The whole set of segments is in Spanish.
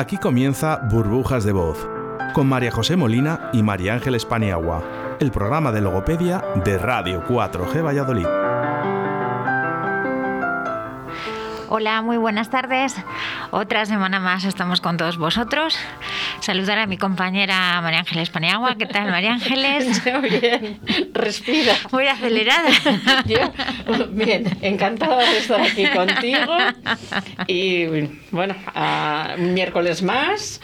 Aquí comienza Burbujas de Voz, con María José Molina y María Ángeles Paniagua, el programa de logopedia de Radio 4G Valladolid. Hola, muy buenas tardes. Otra semana más estamos con todos vosotros. Saludar a mi compañera María Ángeles Paniagua. ¿Qué tal, María Ángeles? Bien, respira. Muy acelerada. Yo, bien, encantada de estar aquí contigo. Y bueno, a miércoles más,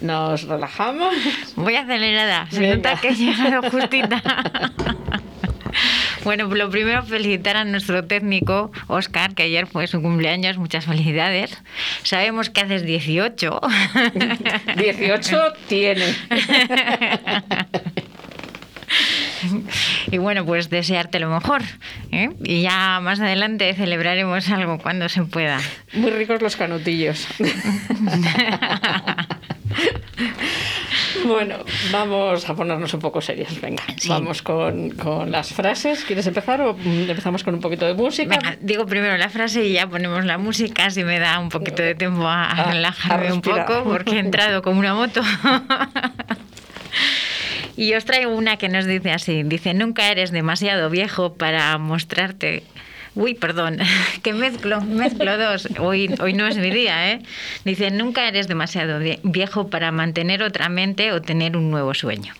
nos relajamos. Muy acelerada. Se Venga. nota que he llegado justita. Bueno, lo primero felicitar a nuestro técnico, Oscar, que ayer fue su cumpleaños. Muchas felicidades. Sabemos que haces 18. 18 tiene. Y bueno, pues desearte lo mejor. ¿eh? Y ya más adelante celebraremos algo cuando se pueda. Muy ricos los canutillos. Bueno, vamos a ponernos un poco serios. Venga, Sí. vamos con, con las frases. ¿Quieres empezar o empezamos con un poquito de música? Venga, digo primero la frase y ya ponemos la música, si me da un poquito de tiempo a, a A- relajarme a un poco, porque he entrado como una moto. y os traigo una que nos dice así, dice, nunca eres demasiado viejo para mostrarte... Uy, perdón, que mezclo, mezclo dos. Hoy, hoy no es mi día, ¿eh? Dice, nunca eres demasiado vie- viejo para mantener otra mente o tener un nuevo sueño.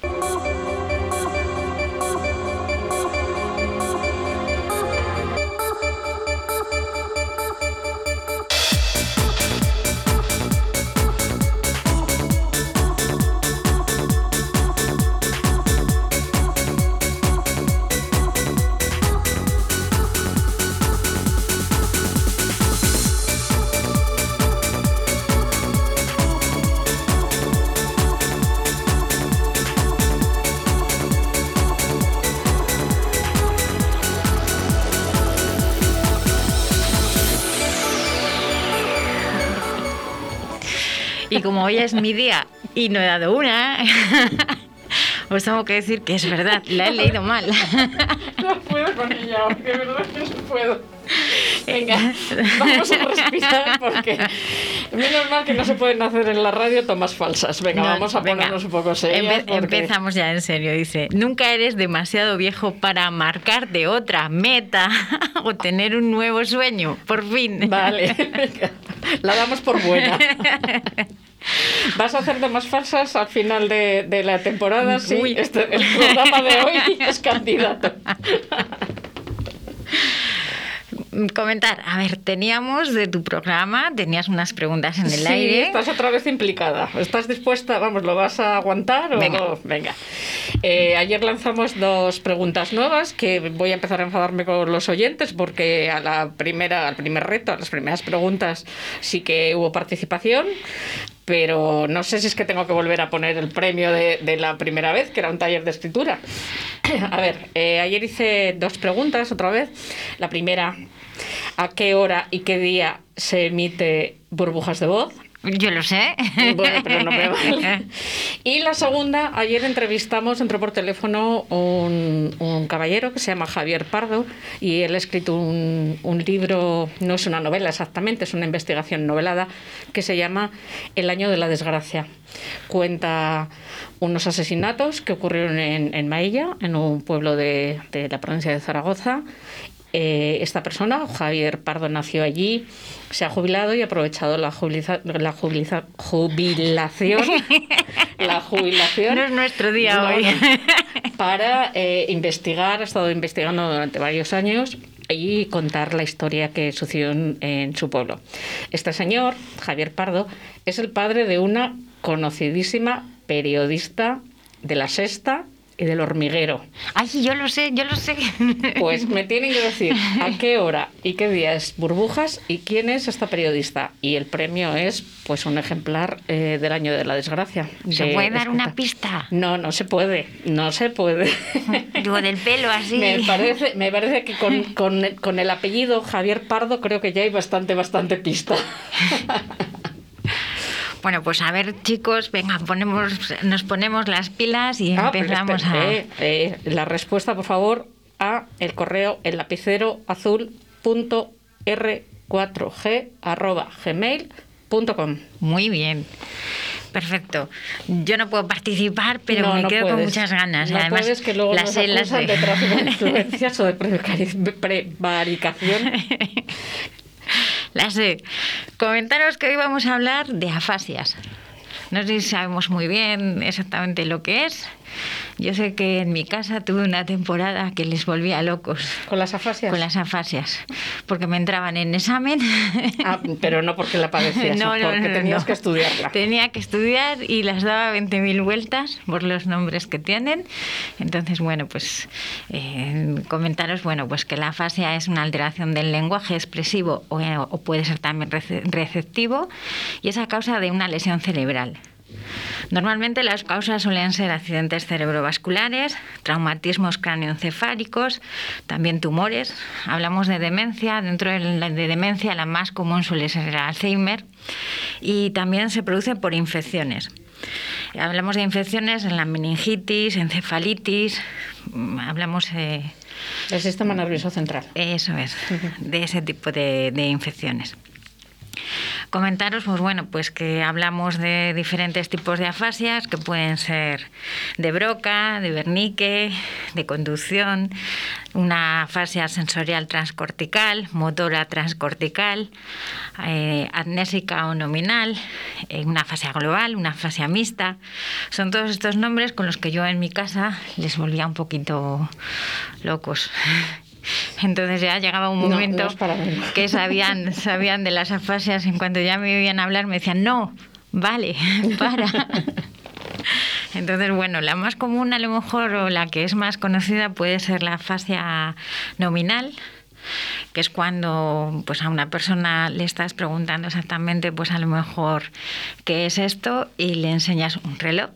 Como hoy es mi día y no he dado una, os tengo que decir que es verdad, la he leído mal. No puedo con ella, de verdad que no puedo. Venga, vamos a respirar porque menos mal que no se pueden hacer en la radio tomas falsas. Venga, No, vamos a venga. ponernos un poco serias. Empe- porque- Empezamos ya en serio, dice, nunca eres demasiado viejo para marcarte otra meta o tener un nuevo sueño, por fin. Vale, venga, la damos por buena. ¿Vas a hacer tomas falsas al final de, de la temporada? Sí, Uy. este, el programa de hoy es candidato. Comentar, a ver, teníamos de tu programa, tenías unas preguntas en el Sí, aire. estás otra vez implicada. ¿Estás dispuesta? Vamos, ¿lo vas a aguantar? O Venga. no? Venga. Eh, ayer lanzamos dos preguntas nuevas que voy a empezar a enfadarme con los oyentes porque a la primera, al primer reto, a las primeras preguntas sí que hubo participación. Pero no sé si es que tengo que volver a poner el premio de, de la primera vez, que era un taller de escritura. A ver, eh, ayer hice dos preguntas otra vez. La primera, ¿a qué hora y qué día se emite burbujas de voz? Yo lo sé. Bueno, pero no me vale. Y la segunda, ayer entrevistamos, entró por teléfono un, un caballero que se llama Javier Pardo y él ha escrito un, un libro, no es una novela exactamente, es una investigación novelada que se llama El año de la desgracia. Cuenta unos asesinatos que ocurrieron en, en Maella, en un pueblo de, de la provincia de Zaragoza, eh, esta persona, Javier Pardo, nació allí, se ha jubilado y ha aprovechado la, jubiliza- la jubiliza- jubilación. la jubilación. No es nuestro día No, hoy. no. para eh, investigar, ha estado investigando durante varios años y contar la historia que sucedió en, en su pueblo. Este señor, Javier Pardo, es el padre de una conocidísima periodista de la Sexta del Hormiguero. Ay, yo lo sé, yo lo sé. Pues me tienen que decir a qué hora y qué día es Burbujas y quién es esta periodista. Y el premio es pues un ejemplar eh, del año de la desgracia. ¿Se de puede dar una pista? No, no se puede, no se puede. Digo, del pelo así. Me parece, me parece que con, con, con el apellido Javier Pardo creo que ya hay bastante, bastante pista. Bueno, pues a ver, chicos, venga, ponemos, nos ponemos las pilas y Ah, empezamos a. eh, eh, la respuesta, por favor, a el correo el lapicero azul punto r4g arroba gmail Muy bien. Perfecto. Yo no puedo participar, pero me quedo con muchas ganas. No Además, puedes que luego las nos acusan de... tráfico de influencias o de prevaricación. La sé. Comentaros que hoy vamos a hablar de afasias. No sé si sabemos muy bien exactamente lo que es. Yo sé que en mi casa tuve una temporada que les volvía locos. ¿Con las afasias? Con las afasias. Porque me entraban en examen. Ah, pero no porque la padecías, no, no, porque tenías que estudiarla. Tenía que estudiar y las daba 20.000 vueltas por los nombres que tienen. Entonces, bueno, pues eh, comentaros, bueno, pues que la afasia es una alteración del lenguaje expresivo o, o puede ser también receptivo y es a causa de una lesión cerebral. Normalmente las causas suelen ser accidentes cerebrovasculares, traumatismos cráneoencefálicos, también tumores. Hablamos de demencia, dentro de, la, de demencia la más común suele ser el Alzheimer y también se produce por infecciones. Hablamos de infecciones en la meningitis, encefalitis, hablamos... Eh, del sistema nervioso central. Eso es, de ese tipo de infecciones. Comentaros, pues bueno, pues que hablamos de diferentes tipos de afasias que pueden ser de broca, de vernique, de conducción, una afasia sensorial transcortical, motora transcortical, eh, o nominal, eh, una afasia global, una afasia mixta. Son todos estos nombres con los que yo en mi casa les volvía un poquito locos. Entonces ya llegaba un momento que sabían, sabían de las afasias, en cuanto ya me oían hablar me decían, no, vale, para. Entonces, bueno, la más común a lo mejor o la que es más conocida puede ser la afasia nominal, que es cuando pues a una persona le estás preguntando exactamente pues a lo mejor qué es esto y le enseñas un reloj.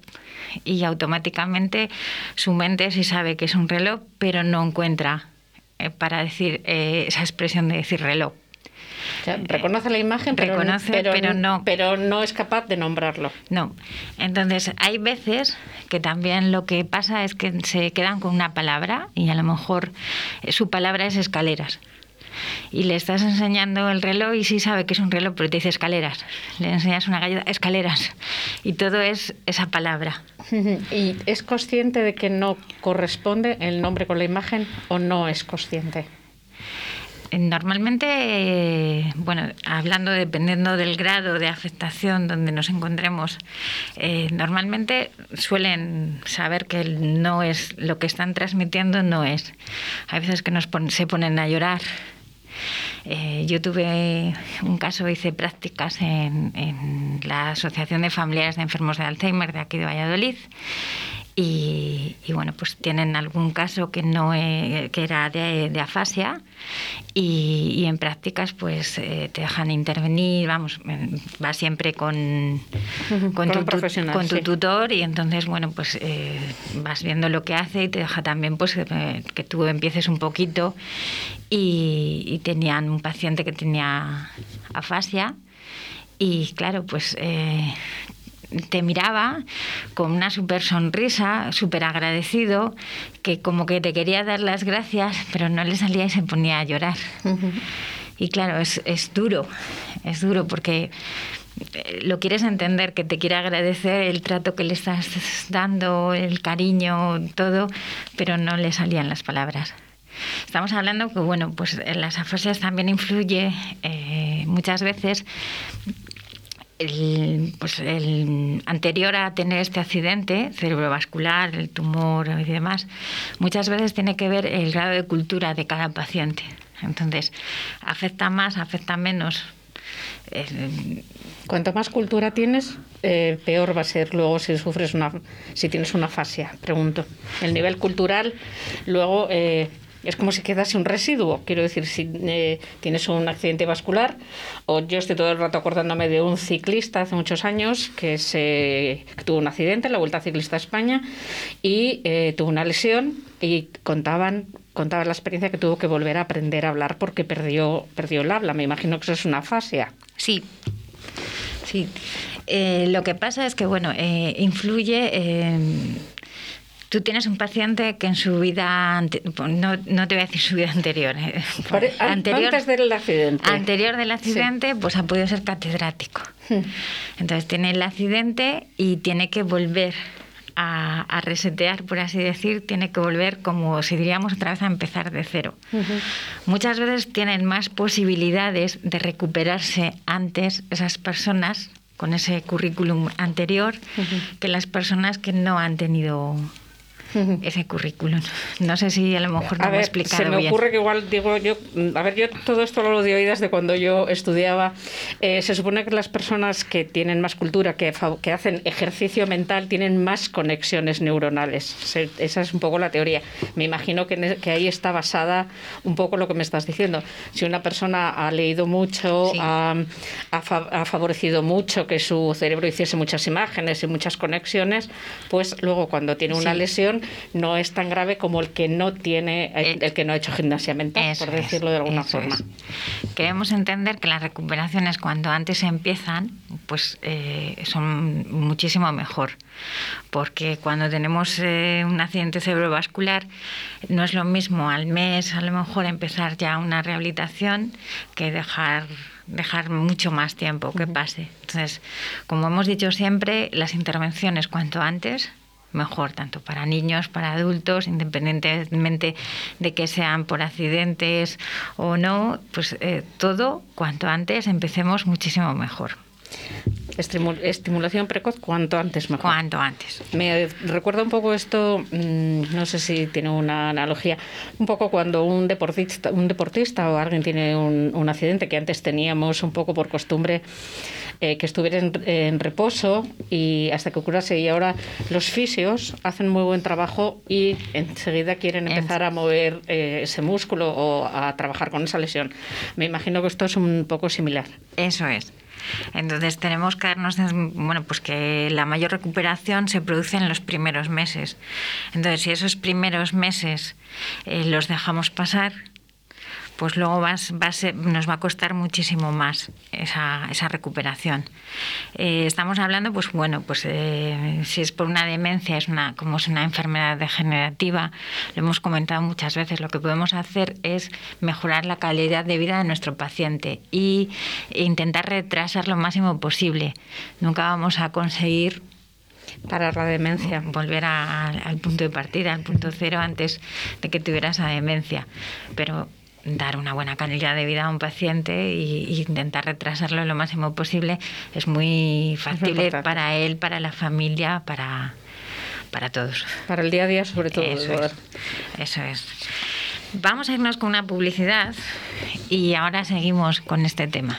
Y automáticamente su mente sí sabe que es un reloj, pero no encuentra para decir eh, esa expresión de decir reloj. reconoce la imagen, pero, Reconoce, pero, no. Pero no es capaz de nombrarlo. No. Entonces, hay veces que también lo que pasa es que se quedan con una palabra y a lo mejor eh, su palabra es escaleras y le estás enseñando el reloj y sí sabe que es un reloj, pero te dice escaleras. Le enseñas una galleta, escaleras. Y todo es esa palabra. ¿Y es consciente de que no corresponde el nombre con la imagen o no es consciente? Normalmente, bueno, hablando dependiendo del grado de afectación donde nos encontremos, eh, normalmente suelen saber que no es lo que están transmitiendo, no es. Hay veces que nos se ponen a llorar eh, yo tuve un caso, hice prácticas en, en la Asociación de Familiares de Enfermos de Alzheimer de aquí de Valladolid y, bueno, pues tienen algún caso que no que era de, afasia y, en prácticas pues eh, te dejan intervenir, vamos, va siempre con, con, tu, con tu tutor y entonces bueno pues eh, vas viendo lo que hace y te deja también pues que, tú empieces un poquito y, tenían un paciente que tenía afasia y claro pues eh, te miraba con una súper sonrisa, súper agradecido, que como que te quería dar las gracias, pero no le salía y se ponía a llorar. Y claro, es, es duro, es duro porque eh, lo quieres entender, que te quiere agradecer el trato que le estás dando, el cariño, todo, pero no le salían las palabras. Estamos hablando que, bueno, pues en las afasias también influye eh, muchas veces el, pues el anterior a tener este accidente cerebrovascular, el tumor y demás, muchas veces tiene que ver el grado de cultura de cada paciente. Entonces, afecta más, afecta menos. Cuanto más cultura tienes, eh, peor va a ser luego si sufres una, si tienes una fascia. Pregunto. El nivel cultural, luego eh, es como si quedase un residuo. Quiero decir, si eh, tienes un accidente vascular, o yo estoy todo el rato acordándome de un ciclista hace muchos años que, se, tuvo un accidente en la Vuelta Ciclista a España y eh, tuvo una lesión y contaban contaba la experiencia que tuvo que volver a aprender a hablar porque perdió, perdió el habla. Me imagino que eso es una fascia. Sí, sí. Eh, lo que pasa es que, bueno, influye Tú tienes un paciente que en su vida, no, no te voy a decir su vida anterior, eh, anterior antes del accidente. Anterior del accidente, pues ha podido ser catedrático. Hmm. Entonces tiene el accidente y tiene que volver a, resetear, por así decir, tiene que volver, como si diríamos, otra vez a empezar de cero. Muchas veces tienen más posibilidades de recuperarse antes esas personas con ese currículum anterior que las personas que no han tenido ese currículum. No sé si a lo mejor no a ver, Se me ocurre que igual digo yo, a ver, yo todo esto lo de oídas de cuando yo estudiaba. Eh, se supone que las personas que tienen más cultura, que, que hacen ejercicio mental, tienen más conexiones neuronales. esa es un poco la teoría. Me imagino que, e, que, ahí está basada un poco lo que me estás diciendo. Si una persona ha leído mucho, ha, ha, favorecido mucho que su cerebro hiciese muchas imágenes y muchas conexiones, pues luego cuando tiene una lesión no es tan grave como el que no tiene, el, eh, que no ha hecho gimnasia mental, por decirlo de alguna forma. Queremos entender que las recuperaciones cuando antes empiezan, pues eh, son muchísimo mejor, porque cuando tenemos eh, un accidente cerebrovascular no es lo mismo al mes a lo mejor empezar ya una rehabilitación que dejar dejar mucho más tiempo que pase. Entonces, como hemos dicho siempre, las intervenciones cuanto antes mejor, tanto para niños, para adultos, independientemente de que sean por accidentes o no, pues eh, todo cuanto antes empecemos muchísimo mejor. Estimulación precoz cuanto antes mejor. Cuanto antes. Me recuerda un poco esto, mm, no sé si tiene una analogía, un poco cuando un deportista, un deportista o alguien tiene un, un accidente que antes teníamos un poco por costumbre eh, que estuviera en, reposo y hasta que curase. Y ahora los fisios hacen muy buen trabajo y enseguida quieren empezar a mover eh, ese músculo o a trabajar con esa lesión. Me imagino que esto es un poco similar. Eso es. Entonces tenemos que darnos, bueno, pues que la mayor recuperación se produce en los primeros meses. Entonces, si esos primeros meses eh, los dejamos pasar, pues luego vas, nos va a costar muchísimo más esa, esa recuperación. Eh, estamos hablando, pues bueno, pues eh, si es por una demencia, es una, como es una enfermedad degenerativa, lo hemos comentado muchas veces, lo que podemos hacer es mejorar la calidad de vida de nuestro paciente y intentar retrasar lo máximo posible. Nunca vamos a conseguir para la demencia. Volver al punto de partida, al punto cero antes de que tuvieras esa demencia. Pero dar una buena calidad de vida a un paciente e intentar retrasarlo lo máximo posible es muy fácil para él, para la familia, para, para todos. Para el día a día sobre todo. eso es. Vamos a irnos con una publicidad y ahora seguimos con este tema.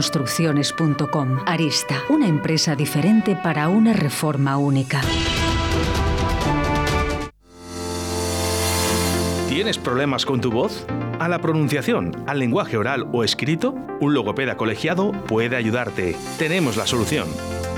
construcciones.com. Arista, una empresa diferente para una reforma única. ¿Tienes problemas con tu voz? ¿A la pronunciación, al lenguaje oral o escrito? Un logopeda colegiado puede ayudarte. Tenemos la solución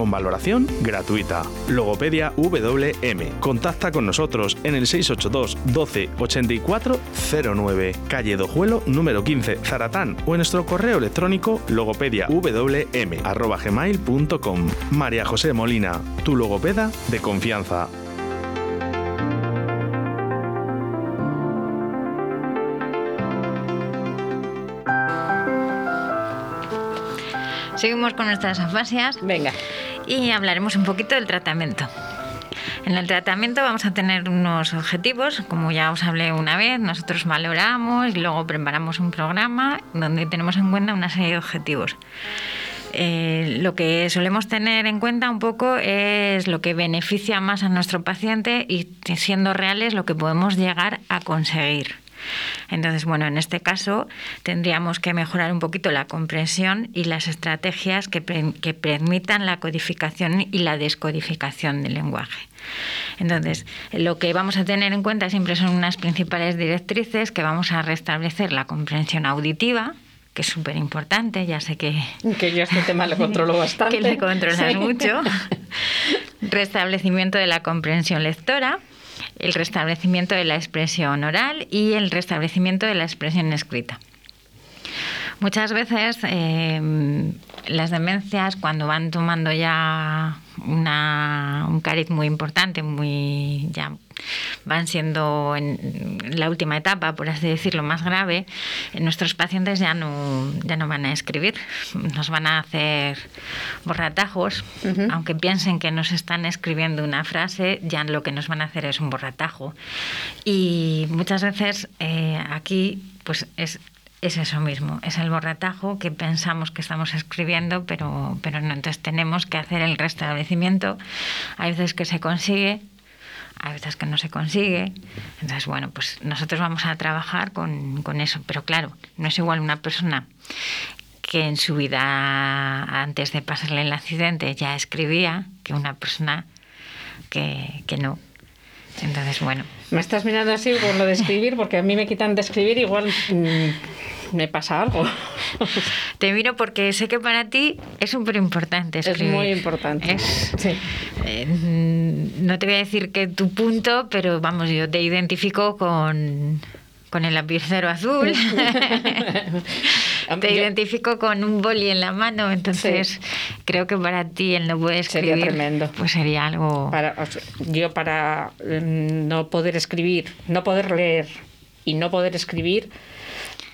con valoración gratuita. Logopedia WM. Contacta con nosotros en el 682 12 84 09, calle Dojuelo número 15, Zaratán o en nuestro correo electrónico logopediawm@gmail.com. María José Molina, tu logopeda de confianza. Seguimos con nuestras afasias. Venga y hablaremos un poquito del tratamiento. En el tratamiento vamos a tener unos objetivos, como ya os hablé una vez, nosotros valoramos y luego preparamos un programa donde tenemos en cuenta una serie de objetivos. Eh, lo que solemos tener en cuenta un poco es lo que beneficia más a nuestro paciente y siendo reales lo que podemos llegar a conseguir. Entonces, bueno, en este caso tendríamos que mejorar un poquito la comprensión y las estrategias que, que permitan la codificación y la descodificación del lenguaje. Entonces, lo que vamos a tener en cuenta siempre son unas principales directrices que vamos a restablecer la comprensión auditiva, que es súper importante, ya sé que... Que yo este tema lo controlo bastante. que le controlas mucho. Restablecimiento de la comprensión lectora, el restablecimiento de la expresión oral y el restablecimiento de la expresión escrita. Muchas veces eh, las demencias, cuando van tomando ya un cariz muy importante, muy ya van siendo en la última etapa, por así decirlo, más grave, nuestros pacientes ya no, ya no van a escribir, nos van a hacer borratajos, aunque piensen que nos están escribiendo una frase, ya lo que nos van a hacer es un borratajo. Y muchas veces eh, aquí pues es es eso mismo, es el borratajo que pensamos que estamos escribiendo, pero, pero no. Entonces tenemos que hacer el restablecimiento. Hay veces que se consigue, hay veces que no se consigue. Entonces, bueno, pues nosotros vamos a trabajar con, con eso. Pero claro, no es igual una persona que en su vida, antes de pasarle el accidente, ya escribía, que una persona que, que no. Entonces, bueno. Me estás mirando así por lo de escribir, porque a mí me quitan de escribir, igual mm, me pasa algo. Te miro porque sé que para ti es súper importante escribir. Es muy importante. sí. Eh, no te voy a decir que tu punto, pero vamos, yo te identifico con con el lapicero azul. Te identifico con un boli en la mano, entonces creo que para ti el no poder escribir sería tremendo. pues sería algo yo para mm, no poder escribir, no poder leer y no poder escribir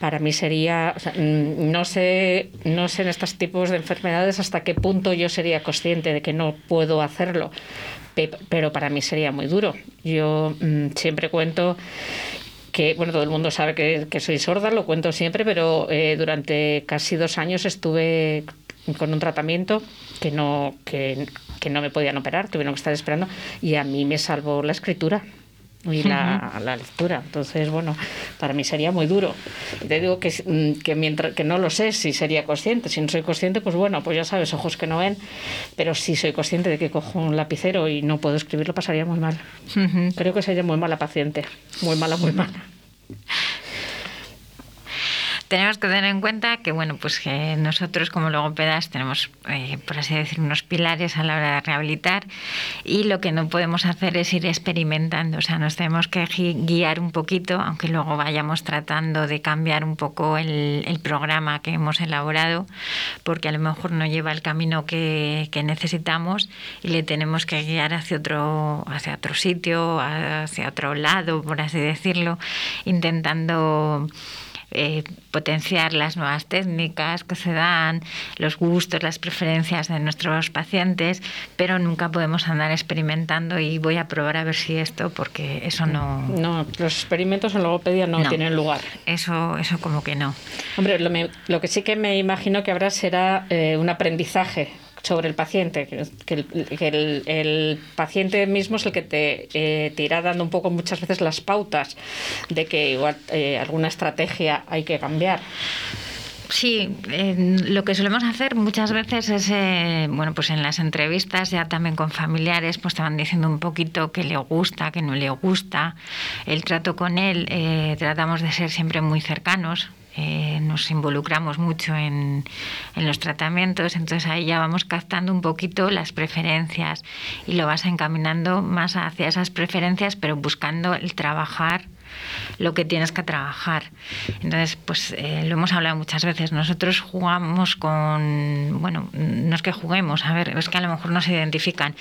para mí sería mm, no sé no sé en estos tipos de enfermedades hasta qué punto yo sería consciente de que no puedo hacerlo pero para mí sería muy duro. Yo mm, siempre cuento que, bueno, todo el mundo sabe que, soy sorda, lo cuento siempre, pero eh, durante casi dos años estuve con un tratamiento que no, que, no me podían operar, tuvieron que estar esperando, y a mí me salvó la escritura y la, lectura. Entonces, bueno, para mí sería muy duro. Te digo que, mm, que, mientras que no lo sé si sería consciente. Si no soy consciente, pues bueno, pues ya sabes, ojos que no ven. Pero si soy consciente de que cojo un lapicero y no puedo escribirlo, pasaría muy mal. Creo que sería muy mala paciente. Muy mala, muy mala tenemos que tener en cuenta que bueno pues que nosotros como logopedas tenemos eh, por así decir unos pilares a la hora de rehabilitar y lo que no podemos hacer es ir experimentando. O sea nos tenemos que guiar un poquito aunque luego vayamos tratando de cambiar un poco el, programa que hemos elaborado porque a lo mejor no lleva el camino que, que necesitamos y le tenemos que guiar hacia otro hacia otro sitio hacia otro lado por así decirlo intentando eh, potenciar las nuevas técnicas que se dan, los gustos, las preferencias de nuestros pacientes, pero nunca podemos andar experimentando y voy a probar a ver si esto, porque eso no... No, los experimentos en logopedia no, tienen lugar. Eso, eso como que no. Hombre, lo, lo que sí que me imagino que habrá será eh, un aprendizaje sobre el paciente, que, el, el, paciente mismo es el que te, eh, irá dando un poco muchas veces las pautas de que igual eh, alguna estrategia hay que cambiar. Sí, lo que solemos hacer muchas veces es, eh, bueno, pues en las entrevistas ya también con familiares, pues te van diciendo un poquito qué le gusta, qué no le gusta. El trato con él, tratamos de ser siempre muy cercanos, eh, nos involucramos mucho en, los tratamientos, entonces ahí ya vamos captando un poquito las preferencias y lo vas encaminando más hacia esas preferencias, pero buscando el trabajar lo que tienes que trabajar. Entonces, pues eh, lo hemos hablado muchas veces. Nosotros jugamos con, bueno, no es que juguemos, a ver, es que a lo mejor no se identifican.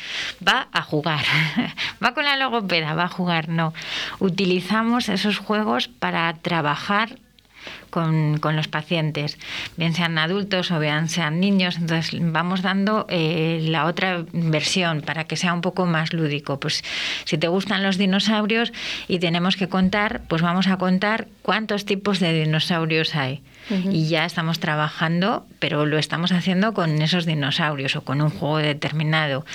Va a jugar, va con la logopeda, va a jugar, no. Utilizamos esos juegos para trabajar con, los pacientes, bien sean adultos o bien sean niños. Entonces vamos dando eh, la otra versión para que sea un poco más lúdico. Pues si te gustan los dinosaurios y tenemos que contar, pues vamos a contar cuántos tipos de dinosaurios hay. Y ya estamos trabajando, pero lo estamos haciendo con esos dinosaurios o con un juego determinado.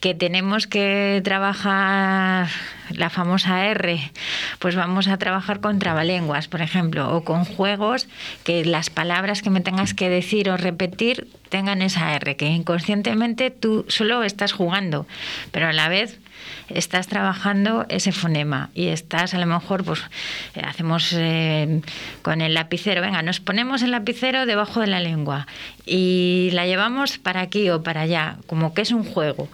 Que tenemos que trabajar la famosa R, pues vamos a trabajar con trabalenguas, por ejemplo, o con juegos que las palabras que me tengas que decir o repetir tengan esa R, que inconscientemente tú solo estás jugando, pero a la vez estás trabajando ese fonema y estás a lo mejor, pues eh, hacemos eh, con el lapicero, venga, nos ponemos el lapicero debajo de la lengua y la llevamos para aquí o para allá, como que es un juego.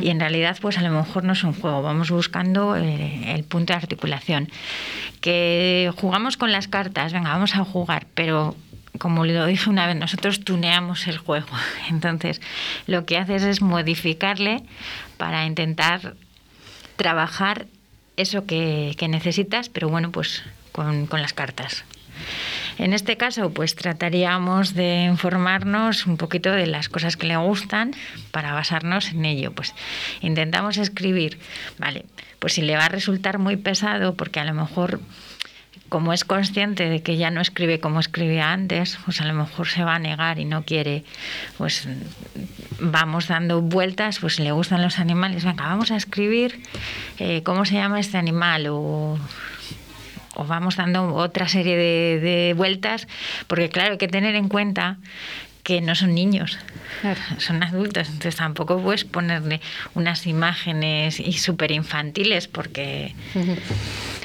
Y en realidad, pues a lo mejor no es un juego, vamos buscando eh, el punto de articulación. Que jugamos con las cartas, venga, vamos a jugar, pero como lo dije una vez, nosotros tuneamos el juego. Entonces, lo que haces es modificarle para intentar trabajar eso que, necesitas, pero bueno, pues con, las cartas. En este caso, pues trataríamos de informarnos un poquito de las cosas que le gustan para basarnos en ello. Pues intentamos escribir, vale, pues si le va a resultar muy pesado, porque a lo mejor como es consciente de que ya no escribe como escribía antes, pues a lo mejor se va a negar y no quiere, pues vamos dando vueltas, pues le gustan los animales, venga, vamos a escribir eh, cómo se llama este animal o, vamos dando otra serie de, vueltas, porque claro, hay que tener en cuenta que no son niños, son adultos, entonces tampoco puedes ponerle unas imágenes y súper infantiles porque...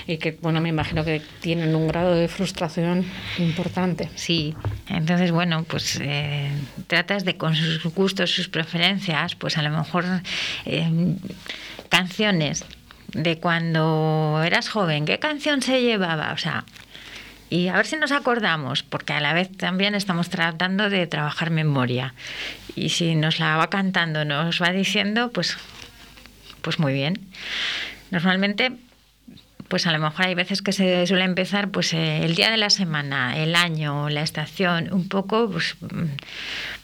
Y que, bueno, me imagino que tienen un grado de frustración importante. Sí, entonces, bueno, pues eh, tratas de con sus gustos, sus preferencias, pues a lo mejor eh, canciones de cuando eras joven, ¿qué canción se llevaba? O sea, y a ver si nos acordamos, porque a la vez también estamos tratando de trabajar memoria. Y si nos la va cantando, nos va diciendo, pues, pues muy bien. Normalmente, pues a lo mejor hay veces que se suele empezar pues eh, el día de la semana, el año, la estación, un poco, pues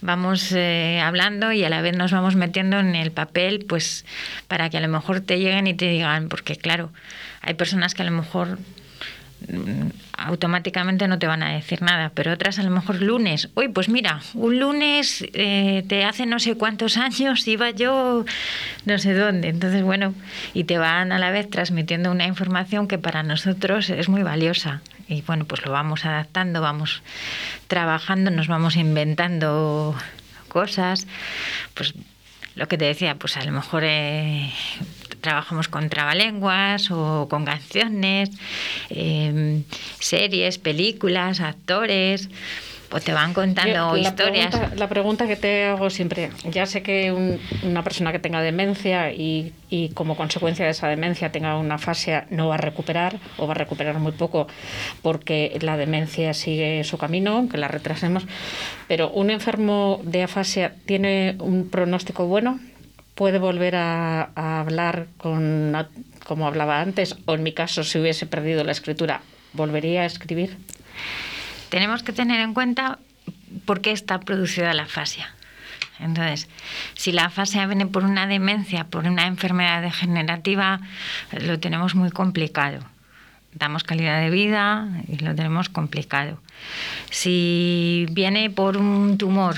vamos eh, hablando y a la vez nos vamos metiendo en el papel, pues para que a lo mejor te lleguen y te digan, porque claro, hay personas que a lo mejor Mm, automáticamente no te van a decir nada, pero otras a lo mejor lunes, uy, pues mira, un lunes eh, te hace no sé cuántos años iba yo no sé dónde, entonces bueno, y te van a la vez transmitiendo una información que para nosotros es muy valiosa. Y bueno, pues lo vamos adaptando, vamos trabajando, nos vamos inventando cosas, pues lo que te decía, pues a lo mejor eh, trabajamos con trabalenguas o con canciones, em, series, películas, actores o te van contando historias. la pregunta que te hago siempre, ya sé que una persona que tenga demencia y, y, como consecuencia de esa demencia tenga una fase no va a recuperar o va a recuperar muy poco porque la demencia sigue su camino, aunque la retrasemos, pero un enfermo de afasia tiene un pronóstico bueno puede volver a, hablar con, como hablaba antes, o en mi caso, si hubiese perdido la escritura, ¿volvería a escribir? Tenemos que tener en cuenta por qué está producida la afasia. Entonces, si la afasia viene por una demencia, por una enfermedad degenerativa, lo tenemos muy complicado damos calidad de vida y lo tenemos complicado. Si viene por un tumor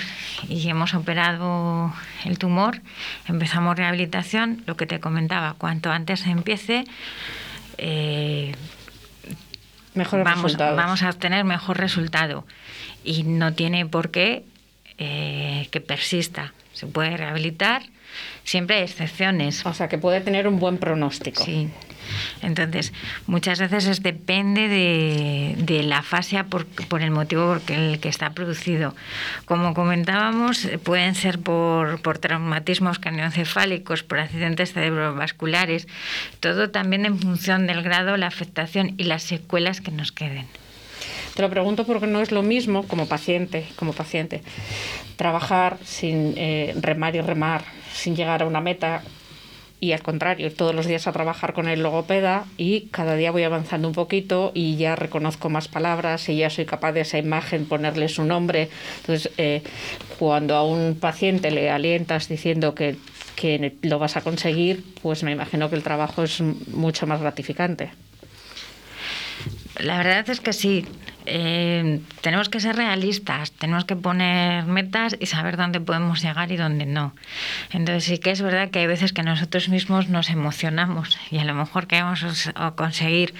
y hemos operado el tumor, empezamos rehabilitación, lo que te comentaba, cuanto antes se empiece, eh, vamos, vamos, a obtener mejor resultado. Y no tiene por qué eh, que persista. Se puede rehabilitar, siempre hay excepciones. O sea, que puede tener un buen pronóstico. Sí. Entonces, muchas veces depende de, la fase por, el motivo por el que está producido. Como comentábamos, pueden ser por, traumatismos cranioencefálicos, por accidentes cerebrovasculares, todo también en función del grado, la afectación y las secuelas que nos queden. Te lo pregunto porque no es lo mismo como paciente, como paciente, trabajar sin eh, remar y remar, sin llegar a una meta, y al contrario, todos los días a trabajar con el logopeda y cada día voy avanzando un poquito y ya reconozco más palabras y ya soy capaz de esa imagen ponerle su nombre. Entonces, eh, cuando a un paciente le alientas diciendo que, que lo vas a conseguir, pues me imagino que el trabajo es mucho más gratificante. La verdad es que sí. Eh, tenemos que ser realistas, tenemos que poner metas y saber dónde podemos llegar y dónde no. Entonces sí que es verdad que hay veces que nosotros mismos nos emocionamos y a lo mejor queremos conseguir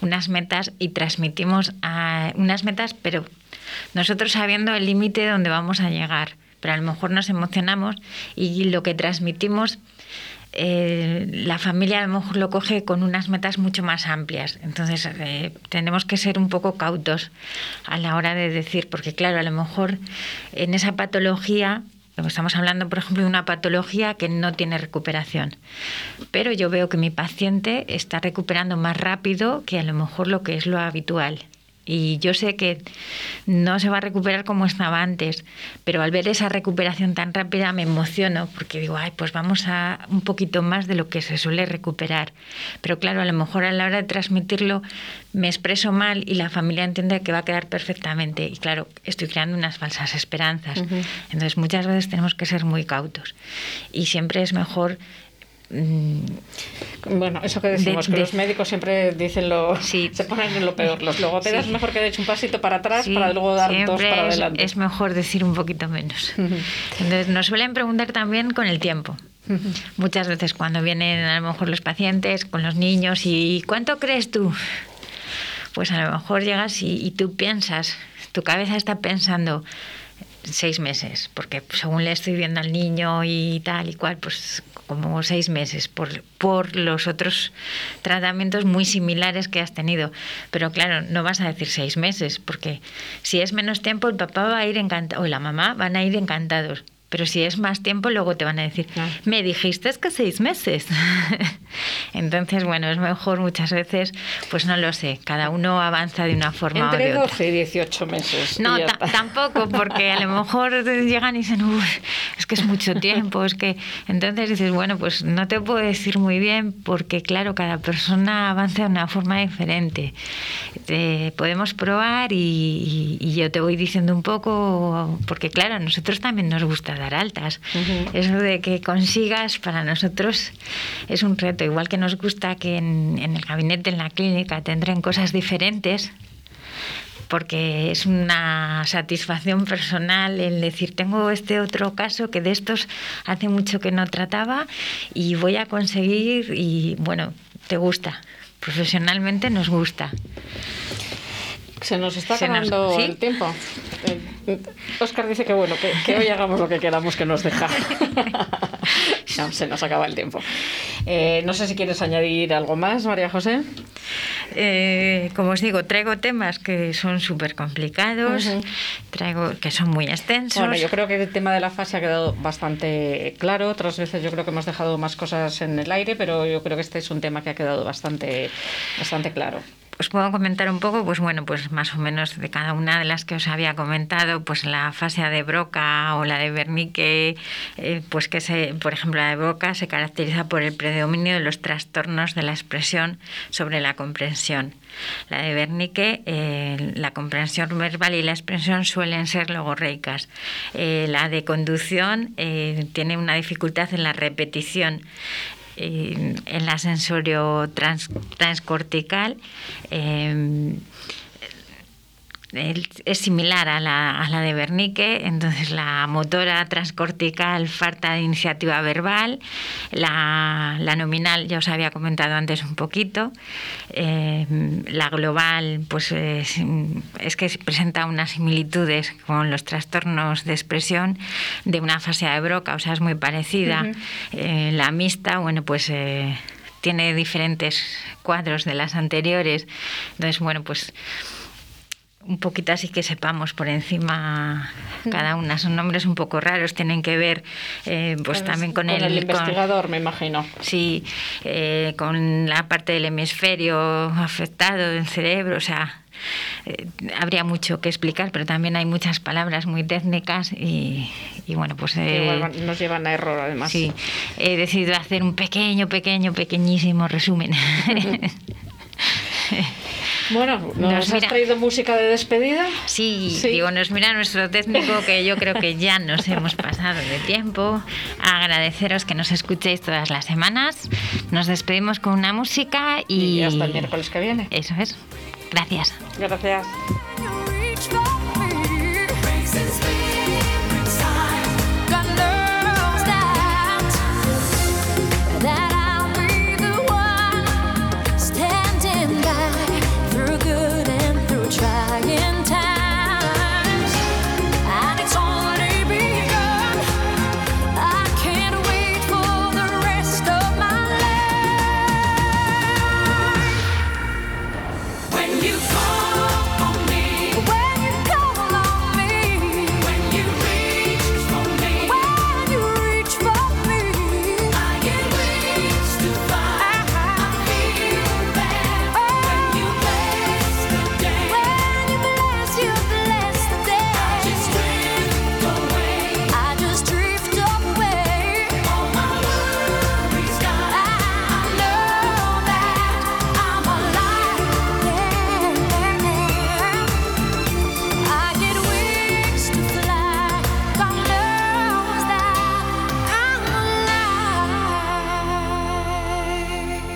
unas metas y transmitimos a unas metas, pero nosotros sabiendo el límite donde vamos a llegar. Pero a lo mejor nos emocionamos y lo que transmitimos eh, la familia a lo mejor lo coge con unas metas mucho más amplias. Entonces, eh, tenemos que ser un poco cautos a la hora de decir, porque claro, a lo mejor en esa patología Estamos hablando, por ejemplo, de una patología que no tiene recuperación. Pero yo veo que mi paciente está recuperando más rápido que a lo mejor lo que es lo habitual. Y yo sé que no se va a recuperar como estaba antes, pero al ver esa recuperación tan rápida me emociono porque digo, ay, pues vamos a un poquito más de lo que se suele recuperar. Pero claro, a lo mejor a la hora de transmitirlo me expreso mal y la familia entiende que va a quedar perfectamente. Y claro, estoy creando unas falsas esperanzas. Entonces muchas veces tenemos que ser muy cautos. Y siempre es mejor. Bueno, eso que decimos, que los médicos siempre dicen lo. se ponen en lo peor. Los logopedas es mejor que hecho un pasito para atrás para luego dar dos para adelante. Es, mejor decir un poquito menos. Entonces, nos suelen preguntar también con el tiempo. Muchas veces cuando vienen a lo mejor los pacientes con los niños y ¿cuánto crees tú? Pues a lo mejor llegas y, y tú piensas, tu cabeza está pensando, seis meses, porque según le estoy viendo al niño y tal y cual, pues como seis meses por, por los otros tratamientos muy similares que has tenido. Pero claro, no vas a decir seis meses, porque si es menos tiempo, el papá va a ir encantado, o la mamá van a ir encantados. Pero si es más tiempo, luego te van a decir, me dijiste que seis meses. Entonces, bueno, es mejor muchas veces, pues no lo sé, cada uno avanza de una forma Entre o de 12 y 18 meses. No, tampoco, porque a lo mejor llegan y dicen, es que es mucho tiempo, es que... Entonces dices, bueno, pues no te puedo decir muy bien, porque claro, cada persona avanza de una forma diferente. podemos probar y, y yo te voy diciendo un poco, porque claro, a nosotros también nos gusta dar altas. Eso de que consigas para nosotros es un reto, igual que nos gusta que en, el gabinete, en la clínica, tendrán cosas diferentes, porque es una satisfacción personal el decir, tengo este otro caso que de estos hace mucho que no trataba y voy a conseguir y bueno, te gusta, profesionalmente nos gusta. Se nos está acabando el tiempo. Oscar dice que bueno, que, hoy hagamos lo que queramos que nos deja. se nos acaba el tiempo. Eh, no sé si quieres añadir algo más, María José. Eh, como os digo, traigo temas que son súper complicados, traigo que son muy extensos. Bueno, yo creo que el tema de la fase ha quedado bastante claro. Otras veces yo creo que hemos dejado más cosas en el aire, pero yo creo que este es un tema que ha quedado bastante, bastante claro os puedo comentar un poco, pues bueno, pues más o menos de cada una de las que os había comentado, pues la fase de Broca o la de Wernicke, eh, pues que se, por ejemplo, la de Broca se caracteriza por el predominio de los trastornos de la expresión sobre la comprensión. La de Wernicke, eh, la comprensión verbal y la expresión suelen ser logorreicas. Eh, la de conducción tiene una dificultad en la repetición en la sensorio transcortical. Eh, es similar a la, a la, de Wernicke, entonces la motora transcortical falta de iniciativa verbal, la, la, nominal ya os había comentado antes un poquito, eh, la global pues es, que presenta unas similitudes con los trastornos de expresión de una fase de Broca, o sea, es muy parecida. Eh, la mixta, bueno, pues... Eh, tiene diferentes cuadros de las anteriores. Entonces, bueno, pues un poquito así que sepamos por encima cada una. Son nombres un poco raros, tienen que ver eh, pues también con, el, el investigador, me imagino. Sí, eh, con la parte del hemisferio afectado del cerebro, o sea, eh, habría mucho que explicar, pero también hay muchas palabras muy técnicas y, y bueno, pues... Eh, igual nos llevan a error además. Sí, he decidido hacer un pequeño, pequeño, pequeñísimo resumen. Bueno, ¿nos Nos has mira- traído música de despedida? Sí, Sí. digo, nos mira nuestro técnico que yo creo que ya nos hemos pasado de tiempo. Agradeceros que nos escuchéis todas las semanas. Nos despedimos con una música y... Y hasta el miércoles que viene. Eso es. Gracias. Gracias.